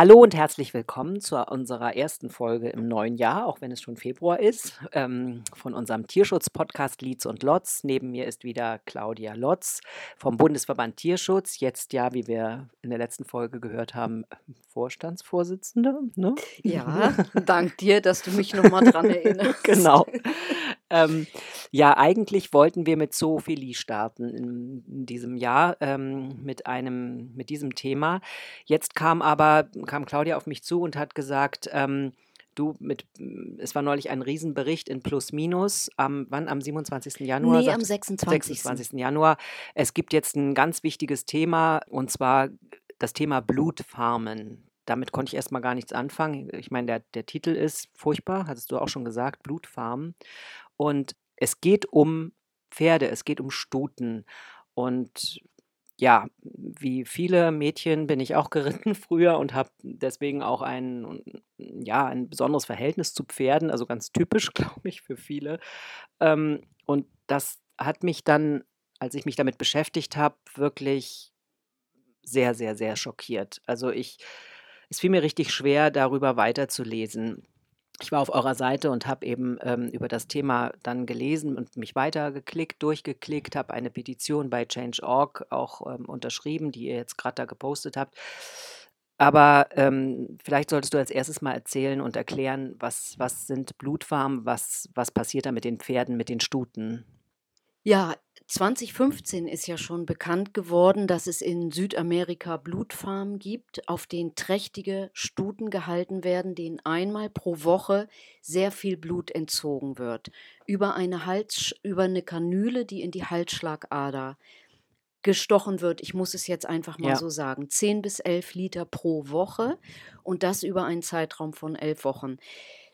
Hallo und herzlich willkommen zu unserer ersten Folge im neuen Jahr, auch wenn es schon Februar ist, ähm, von unserem Tierschutz-Podcast Lietz und Lotz. Neben mir ist wieder Claudia Lotz vom Bundesverband Tierschutz, jetzt ja, wie wir in der letzten Folge gehört haben, Vorstandsvorsitzende. Ne? Ja, dank dir, dass du mich nochmal dran erinnerst. genau. Ähm, ja, eigentlich wollten wir mit Zoophilie starten in, in diesem Jahr ähm, mit einem mit diesem Thema. Jetzt kam aber kam Claudia auf mich zu und hat gesagt, ähm, du mit es war neulich ein Riesenbericht in Plus Minus am wann am 27. Januar? Nee, am 26. 26. Januar. Es gibt jetzt ein ganz wichtiges Thema und zwar das Thema Blutfarmen damit konnte ich erstmal gar nichts anfangen. Ich meine, der, der Titel ist furchtbar, hattest du auch schon gesagt, Blutfarmen. Und es geht um Pferde, es geht um Stuten. Und ja, wie viele Mädchen bin ich auch geritten früher und habe deswegen auch ein, ja, ein besonderes Verhältnis zu Pferden, also ganz typisch, glaube ich, für viele. Ähm, und das hat mich dann, als ich mich damit beschäftigt habe, wirklich sehr, sehr, sehr schockiert. Also ich, es fiel mir richtig schwer, darüber weiterzulesen ich war auf eurer Seite und habe eben ähm, über das Thema dann gelesen und mich weitergeklickt, durchgeklickt, habe eine Petition bei Change.org auch ähm, unterschrieben, die ihr jetzt gerade da gepostet habt. Aber ähm, vielleicht solltest du als erstes mal erzählen und erklären, was, was sind Blutfarmen, was, was passiert da mit den Pferden, mit den Stuten? Ja, 2015 ist ja schon bekannt geworden, dass es in Südamerika Blutfarmen gibt, auf denen trächtige Stuten gehalten werden, denen einmal pro Woche sehr viel Blut entzogen wird. Über eine, Hals, über eine Kanüle, die in die Halsschlagader gestochen wird. Ich muss es jetzt einfach mal Ja. so sagen. 10 bis 11 Liter pro Woche und das über einen Zeitraum von elf Wochen.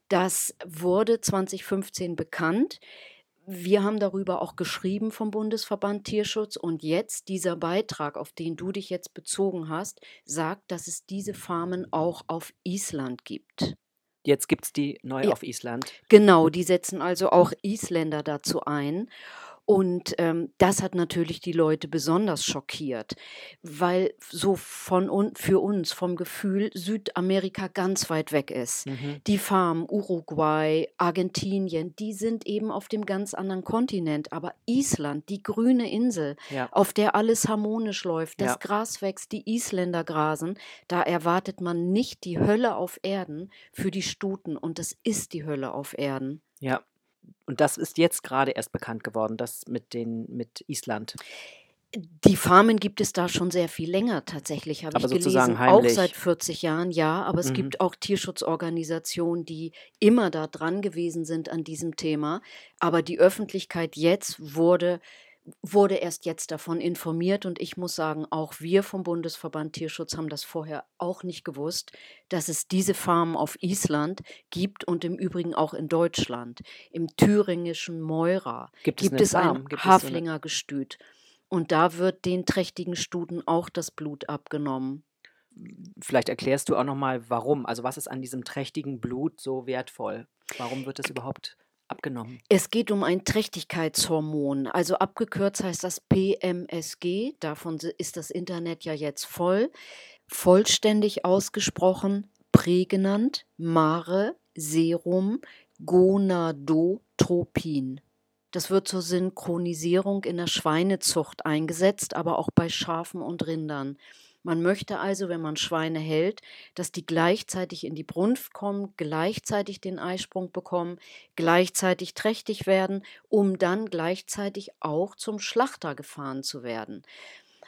Das wurde 2015 bekannt. Wir haben darüber auch geschrieben vom Bundesverband Tierschutz und jetzt dieser Beitrag, auf den du dich jetzt bezogen hast, sagt, dass es diese Farmen auch auf Island gibt. Jetzt gibt es die neu Ja. auf Island. Genau, die setzen also auch Isländer dazu ein. Und ähm, das hat natürlich die Leute besonders schockiert, weil so von un für uns vom Gefühl Südamerika ganz weit weg ist. Mhm. Die Farmen Uruguay, Argentinien, die sind eben auf dem ganz anderen Kontinent. Aber Island, die grüne Insel, Ja. auf der alles harmonisch läuft, das Ja. Gras wächst, die Isländer grasen, da erwartet man nicht die Hölle auf Erden für die Stuten. Und das ist die Hölle auf Erden. Ja. Und das ist jetzt gerade erst bekannt geworden, das mit den mit Island. Die Farmen gibt es da schon sehr viel länger tatsächlich, habe ich sozusagen gelesen. Auch heimlich. seit 40 Jahren, ja. Aber es Mhm. gibt auch Tierschutzorganisationen, die immer da dran gewesen sind an diesem Thema. Aber die Öffentlichkeit jetzt wurde, wurde erst jetzt davon informiert. Und ich muss sagen, auch wir vom Bundesverband Tierschutz haben das vorher auch nicht gewusst, dass es diese Farmen auf Island gibt und im Übrigen auch in Deutschland. Im thüringischen Meura Gibt es gibt eine es ein? Gibt es Haflinger Gestüt. Und da wird den trächtigen Stuten auch das Blut abgenommen. Vielleicht erklärst du auch noch mal, warum. Also, was ist an diesem trächtigen Blut so wertvoll? Warum wird es überhaupt abgenommen? Es geht um ein Trächtigkeitshormon. Also abgekürzt heißt das PMSG. Davon ist das Internet ja jetzt voll. Vollständig ausgesprochen prägnant Mare Serum Gonadotropin. Das wird zur Synchronisierung in der Schweinezucht eingesetzt, aber auch bei Schafen und Rindern. Man möchte also, wenn man Schweine hält, dass die gleichzeitig in die Brunft kommen, gleichzeitig den Eisprung bekommen, gleichzeitig trächtig werden, um dann gleichzeitig auch zum Schlachter gefahren zu werden.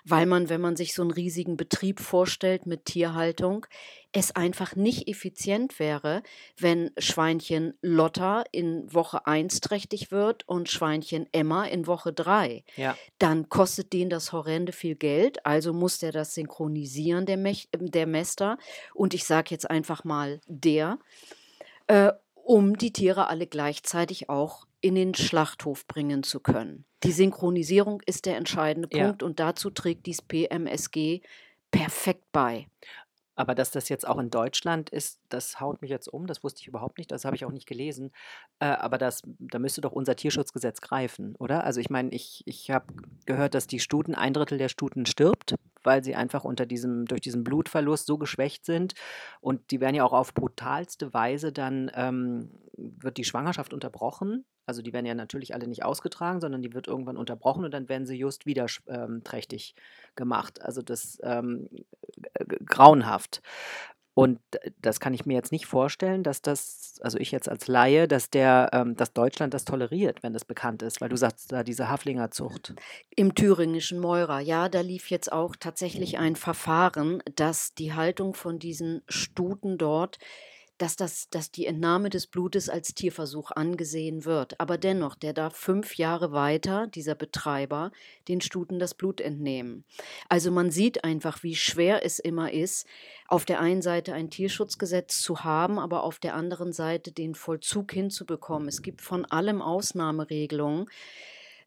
Weil man, wenn man sich so einen riesigen Betrieb vorstellt mit Tierhaltung, es einfach nicht effizient wäre, wenn Schweinchen Lotta in Woche 1 trächtig wird und Schweinchen Emma in Woche 3 Ja. dann kostet den das horrende viel Geld. Also muss der das synchronisieren, der, Mech, der Mester. Und ich sage jetzt einfach mal der, äh, um die Tiere alle gleichzeitig auch in den Schlachthof bringen zu können. Die Synchronisierung ist der entscheidende Ja. Punkt und dazu trägt dies PMSG perfekt bei. Aber dass das jetzt auch in Deutschland ist, das haut mich jetzt um. Das wusste ich überhaupt nicht. Das habe ich auch nicht gelesen. Äh, aber das, da müsste doch unser Tierschutzgesetz greifen, oder? Also ich meine, ich, ich habe gehört, dass die Stuten, ein Drittel der Stuten stirbt, weil sie einfach unter diesem, durch diesen Blutverlust so geschwächt sind. Und die werden ja auch auf brutalste Weise dann, ähm, wird die Schwangerschaft unterbrochen. Also die werden ja natürlich alle nicht ausgetragen, sondern die wird irgendwann unterbrochen und dann werden sie just wieder ähm, trächtig gemacht. Also das ähm, grauenhaft. Und das kann ich mir jetzt nicht vorstellen, dass das, also ich jetzt als Laie, dass der, ähm, dass Deutschland das toleriert, wenn das bekannt ist, weil du sagst, da diese Haflingerzucht. Im thüringischen Meurer, ja, da lief jetzt auch tatsächlich ein Verfahren, dass die Haltung von diesen Stuten dort dass, das, dass die Entnahme des Blutes als Tierversuch angesehen wird. Aber dennoch, der darf fünf Jahre weiter, dieser Betreiber, den Stuten das Blut entnehmen. Also man sieht einfach, wie schwer es immer ist, auf der einen Seite ein Tierschutzgesetz zu haben, aber auf der anderen Seite den Vollzug hinzubekommen. Es gibt von allem Ausnahmeregelungen.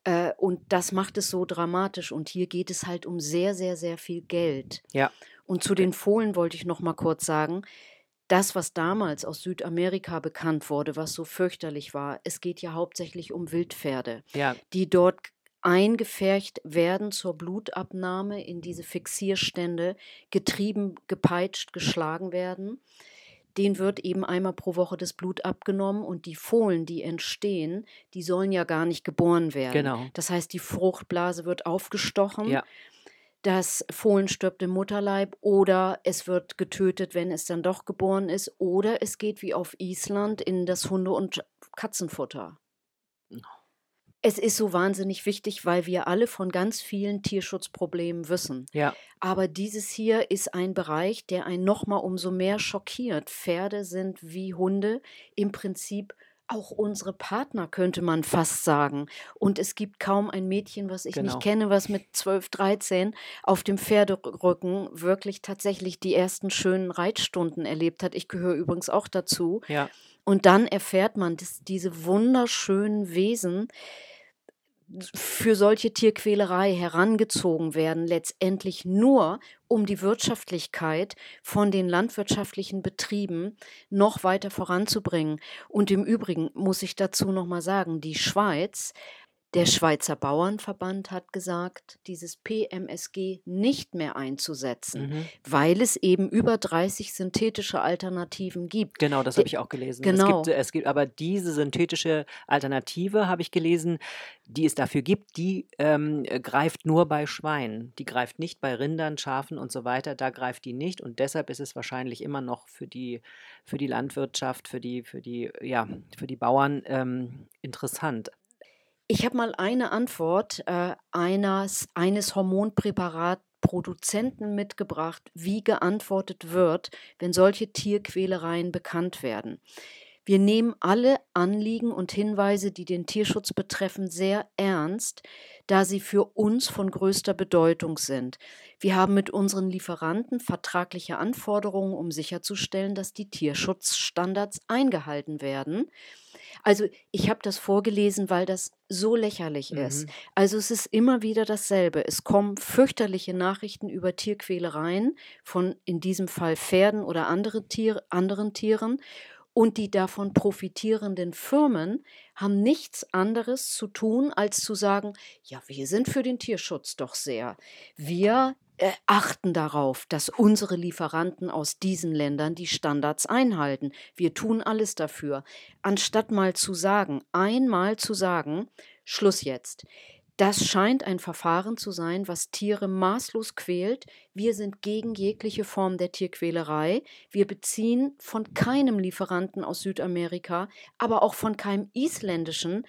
Äh, und das macht es so dramatisch. Und hier geht es halt um sehr, sehr, sehr viel Geld. Ja. Und zu den Fohlen wollte ich noch mal kurz sagen, das, was damals aus Südamerika bekannt wurde, was so fürchterlich war, es geht ja hauptsächlich um Wildpferde, ja. die dort eingefärcht werden zur Blutabnahme in diese Fixierstände, getrieben, gepeitscht, geschlagen werden. Den wird eben einmal pro Woche das Blut abgenommen und die Fohlen, die entstehen, die sollen ja gar nicht geboren werden. Genau. Das heißt, die Fruchtblase wird aufgestochen. Ja das Fohlen stirbt im Mutterleib oder es wird getötet, wenn es dann doch geboren ist, oder es geht wie auf Island in das Hunde- und Katzenfutter. Es ist so wahnsinnig wichtig, weil wir alle von ganz vielen Tierschutzproblemen wissen. Ja. Aber dieses hier ist ein Bereich, der einen nochmal umso mehr schockiert. Pferde sind wie Hunde im Prinzip auch unsere Partner, könnte man fast sagen. Und es gibt kaum ein Mädchen, was ich Genau. nicht kenne, was mit 12, 13 auf dem Pferderücken wirklich tatsächlich die ersten schönen Reitstunden erlebt hat. Ich gehöre übrigens auch dazu. Ja. Und dann erfährt man, dass diese wunderschönen Wesen für solche Tierquälerei herangezogen werden, letztendlich nur, um die Wirtschaftlichkeit von den landwirtschaftlichen Betrieben noch weiter voranzubringen. Und im Übrigen muss ich dazu noch mal sagen, die Schweiz der Schweizer Bauernverband hat gesagt, dieses PMSG nicht mehr einzusetzen, Mhm. weil es eben über 30 synthetische Alternativen gibt. Genau, das habe ich auch gelesen. genau. Es gibt, es gibt aber diese synthetische Alternative, habe ich gelesen, die es dafür gibt, die ähm, äh, greift nur bei Schweinen. Die greift nicht bei Rindern, Schafen und so weiter. Da greift die nicht und deshalb ist es wahrscheinlich immer noch für die, für die Landwirtschaft, für die, für die, ja, für die Bauern ähm, interessant. Ich habe mal eine Antwort äh, eines, eines Hormonpräparatproduzenten mitgebracht, wie geantwortet wird, wenn solche Tierquälereien bekannt werden. Wir nehmen alle Anliegen und Hinweise, die den Tierschutz betreffen, sehr ernst, da sie für uns von größter Bedeutung sind. Wir haben mit unseren Lieferanten vertragliche Anforderungen, um sicherzustellen, dass die Tierschutzstandards eingehalten werden. Also ich habe das vorgelesen, weil das so lächerlich ist. Mhm. Also es ist immer wieder dasselbe. Es kommen fürchterliche Nachrichten über Tierquälereien von in diesem Fall Pferden oder andere Tier, anderen Tieren. Und die davon profitierenden Firmen haben nichts anderes zu tun, als zu sagen, ja, wir sind für den Tierschutz doch sehr. Wir achten darauf, dass unsere Lieferanten aus diesen Ländern die Standards einhalten. Wir tun alles dafür. Anstatt mal zu sagen, einmal zu sagen, Schluss jetzt. Das scheint ein Verfahren zu sein, was Tiere maßlos quält. Wir sind gegen jegliche Form der Tierquälerei. Wir beziehen von keinem Lieferanten aus Südamerika, aber auch von keinem isländischen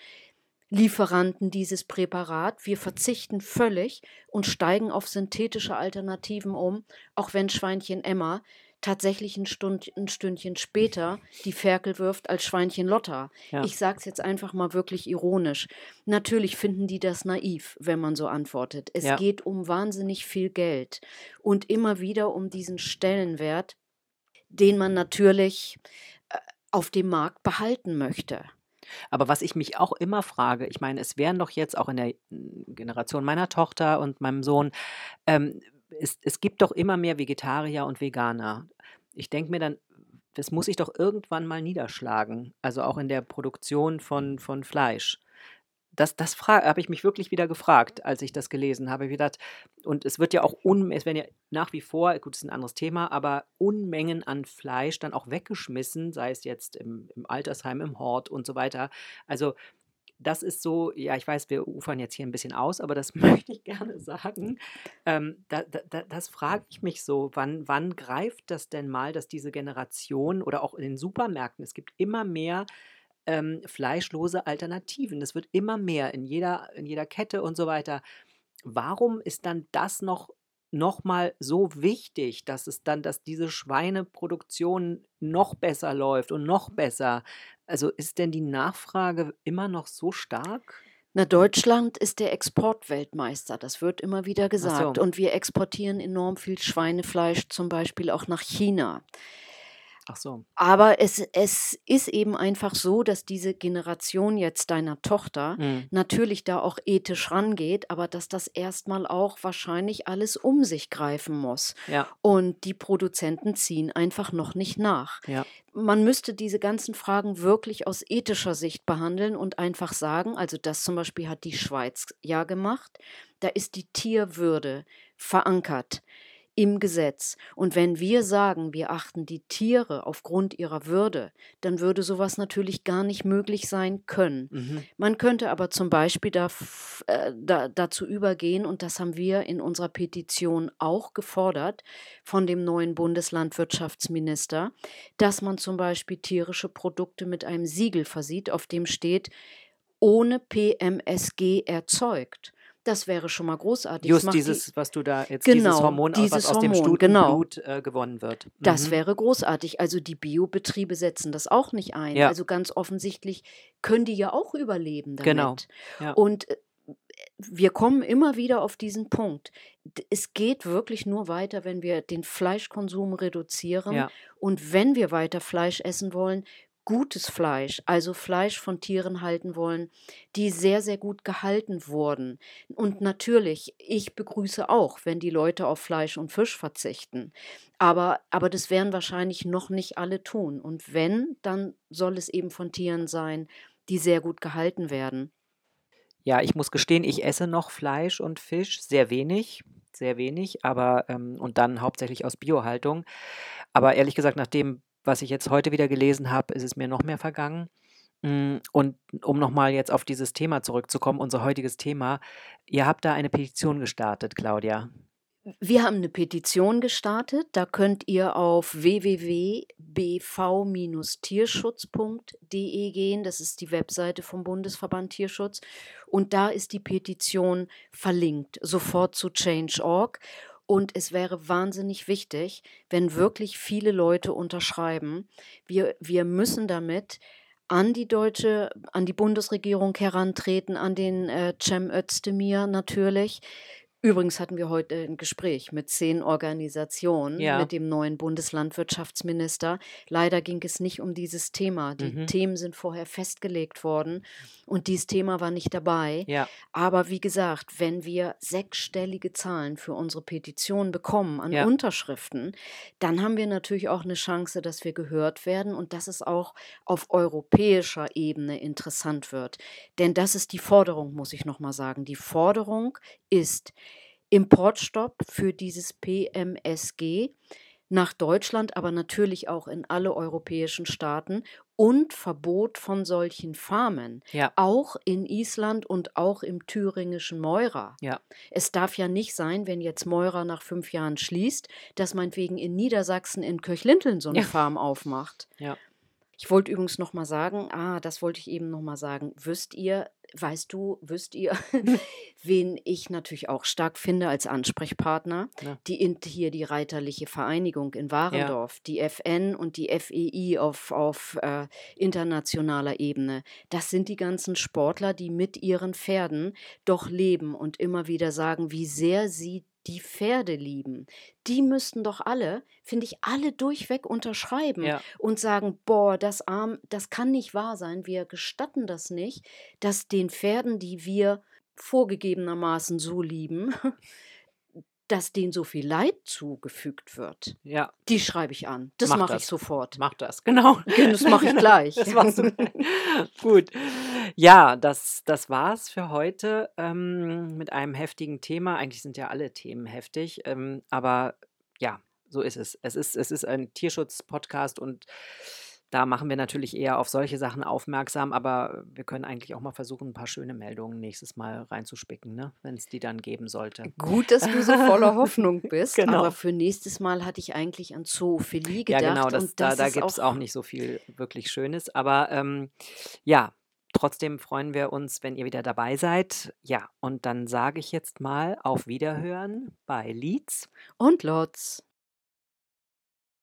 Lieferanten dieses Präparat. Wir verzichten völlig und steigen auf synthetische Alternativen um, auch wenn Schweinchen Emma tatsächlich ein, Stund, ein Stündchen später die Ferkel wirft als Schweinchen Lotta. Ja. Ich sage es jetzt einfach mal wirklich ironisch. Natürlich finden die das naiv, wenn man so antwortet. Es Ja. geht um wahnsinnig viel Geld und immer wieder um diesen Stellenwert, den man natürlich äh, auf dem Markt behalten möchte. Aber was ich mich auch immer frage, ich meine, es wären doch jetzt auch in der mm, Generation meiner Tochter und meinem Sohn, ähm, es, es gibt doch immer mehr Vegetarier und Veganer. Ich denke mir dann, das muss sich doch irgendwann mal niederschlagen, also auch in der Produktion von, von Fleisch. Das, das habe ich mich wirklich wieder gefragt, als ich das gelesen habe. Ich gedacht, und es wird ja auch, un, es werden ja nach wie vor, gut, ist ein anderes Thema, aber Unmengen an Fleisch dann auch weggeschmissen, sei es jetzt im, im Altersheim, im Hort und so weiter. Also das ist so, ja, ich weiß, wir ufern jetzt hier ein bisschen aus, aber das möchte ich gerne sagen. Ähm, da, da, das frage ich mich so, wann, wann greift das denn mal, dass diese Generation oder auch in den Supermärkten, es gibt immer mehr ähm, fleischlose Alternativen. Es wird immer mehr in jeder, in jeder Kette und so weiter. Warum ist dann das noch noch mal so wichtig, dass es dann, dass diese Schweineproduktion noch besser läuft und noch besser. Also ist denn die Nachfrage immer noch so stark? Na, Deutschland ist der Exportweltmeister, das wird immer wieder gesagt. so. Und wir exportieren enorm viel Schweinefleisch zum Beispiel auch nach China. Ach so. Aber es, es ist eben einfach so, dass diese Generation jetzt deiner Tochter Mhm. natürlich da auch ethisch rangeht, aber dass das erstmal auch wahrscheinlich alles um sich greifen muss. Ja, Und die Produzenten ziehen einfach noch nicht nach. ja. Man müsste diese ganzen Fragen wirklich aus ethischer Sicht behandeln und einfach sagen, also das zum Beispiel hat die Schweiz ja gemacht, da ist die Tierwürde verankert im Gesetz. Und wenn wir sagen, wir achten die Tiere aufgrund ihrer Würde, dann würde sowas natürlich gar nicht möglich sein können. Mhm. Man könnte aber zum Beispiel da, äh, da, dazu übergehen, und das haben wir in unserer Petition auch gefordert von dem neuen Bundeslandwirtschaftsminister, dass man zum Beispiel tierische Produkte mit einem Siegel versieht, auf dem steht, ohne PMSG erzeugt. Das wäre schon mal großartig. Das Just macht die- dieses, was du da jetzt, dieses Genau, Hormon, dieses was aus dem Hormon, genau. Stutenblut äh, gewonnen wird. Das Mhm. wäre großartig. Also die Biobetriebe setzen das auch nicht ein. Ja. Also ganz offensichtlich können die ja auch überleben damit. Genau, ja. Und äh, wir kommen immer wieder auf diesen Punkt. Es geht wirklich nur weiter, wenn wir den Fleischkonsum reduzieren. Ja. Und wenn wir weiter Fleisch essen wollen, gutes Fleisch, also Fleisch von Tieren halten wollen, die sehr, sehr gut gehalten wurden. Und natürlich, ich begrüße auch, wenn die Leute auf Fleisch und Fisch verzichten. Aber, aber das werden wahrscheinlich noch nicht alle tun. Und wenn, dann soll es eben von Tieren sein, die sehr gut gehalten werden. Ja, ich muss gestehen, ich esse noch Fleisch und Fisch, sehr wenig, sehr wenig, aber ähm, und dann hauptsächlich aus Biohaltung. Aber ehrlich gesagt, nach dem, was ich jetzt heute wieder gelesen habe, ist es mir noch mehr vergangen. Mm, Und um nochmal jetzt auf dieses Thema zurückzukommen, unser heutiges Thema, ihr habt da eine Petition gestartet, Claudia. Wir haben eine Petition gestartet. Da könnt ihr auf www.bv-tierschutz.de gehen. Das ist die Webseite vom Bundesverband Tierschutz. Und da ist die Petition verlinkt, sofort zu Change.org. Und es wäre wahnsinnig wichtig, wenn wirklich viele Leute unterschreiben. Wir, wir müssen damit an die deutsche, an die Bundesregierung herantreten, an den äh, Cem Özdemir natürlich. Übrigens hatten wir heute ein Gespräch mit zehn Organisationen, Ja. mit dem neuen Bundeslandwirtschaftsminister. Leider ging es nicht um dieses Thema. Die Mhm. Themen sind vorher festgelegt worden und dieses Thema war nicht dabei. Ja, Aber wie gesagt, wenn wir sechsstellige Zahlen für unsere Petition bekommen an Ja. Unterschriften, dann haben wir natürlich auch eine Chance, dass wir gehört werden und dass es auch auf europäischer Ebene interessant wird. Denn das ist die Forderung, muss ich nochmal sagen. Die Forderung ist Importstopp für dieses PMSG nach Deutschland, aber natürlich auch in alle europäischen Staaten und Verbot von solchen Farmen ja, auch in Island und auch im thüringischen Meurer. ja, Es darf ja nicht sein, wenn jetzt Meurer nach fünf Jahren schließt, dass meinetwegen in Niedersachsen in Kirchlinteln so eine Ja. Farm aufmacht. ja. Ich wollte übrigens noch mal sagen, ah, das wollte ich eben noch mal sagen. Wisst ihr, weißt du, wisst ihr, wen ich natürlich auch stark finde als Ansprechpartner? Ja. Die hier die Reiterliche Vereinigung in Warendorf, die FN und die FEI auf, auf äh, internationaler Ebene. Das sind die ganzen Sportler, die mit ihren Pferden doch leben und immer wieder sagen, wie sehr sie die Pferde lieben. Die müssten doch alle, finde ich, alle durchweg unterschreiben Ja. und sagen, boah, das Arm, das kann nicht wahr sein. Wir gestatten das nicht, dass den Pferden, die wir vorgegebenermaßen so lieben, dass denen so viel Leid zugefügt wird. ja. Die schreibe ich an. Das Mach mache ich das. sofort. Mach das, genau. Das mache ich gleich. Das machst du. Gut. Ja, das das war's für heute, ähm, mit einem heftigen Thema. Eigentlich sind ja alle Themen heftig, ähm, aber ja, so ist es. Es ist es ist ein Tierschutz-Podcast und da machen wir natürlich eher auf solche Sachen aufmerksam, aber wir können eigentlich auch mal versuchen, ein paar schöne Meldungen nächstes Mal reinzuspicken, ne, wenn es die dann geben sollte. Gut, dass du so voller Hoffnung bist, Genau. aber für nächstes Mal hatte ich eigentlich an Zoophilie Ja, gedacht genau, das und da das da ist gibt's auch auch nicht so viel wirklich Schönes, aber, ähm, ja, trotzdem freuen wir uns, wenn ihr wieder dabei seid. Ja, und dann sage ich jetzt mal auf Wiederhören bei Lietz. und Lotz.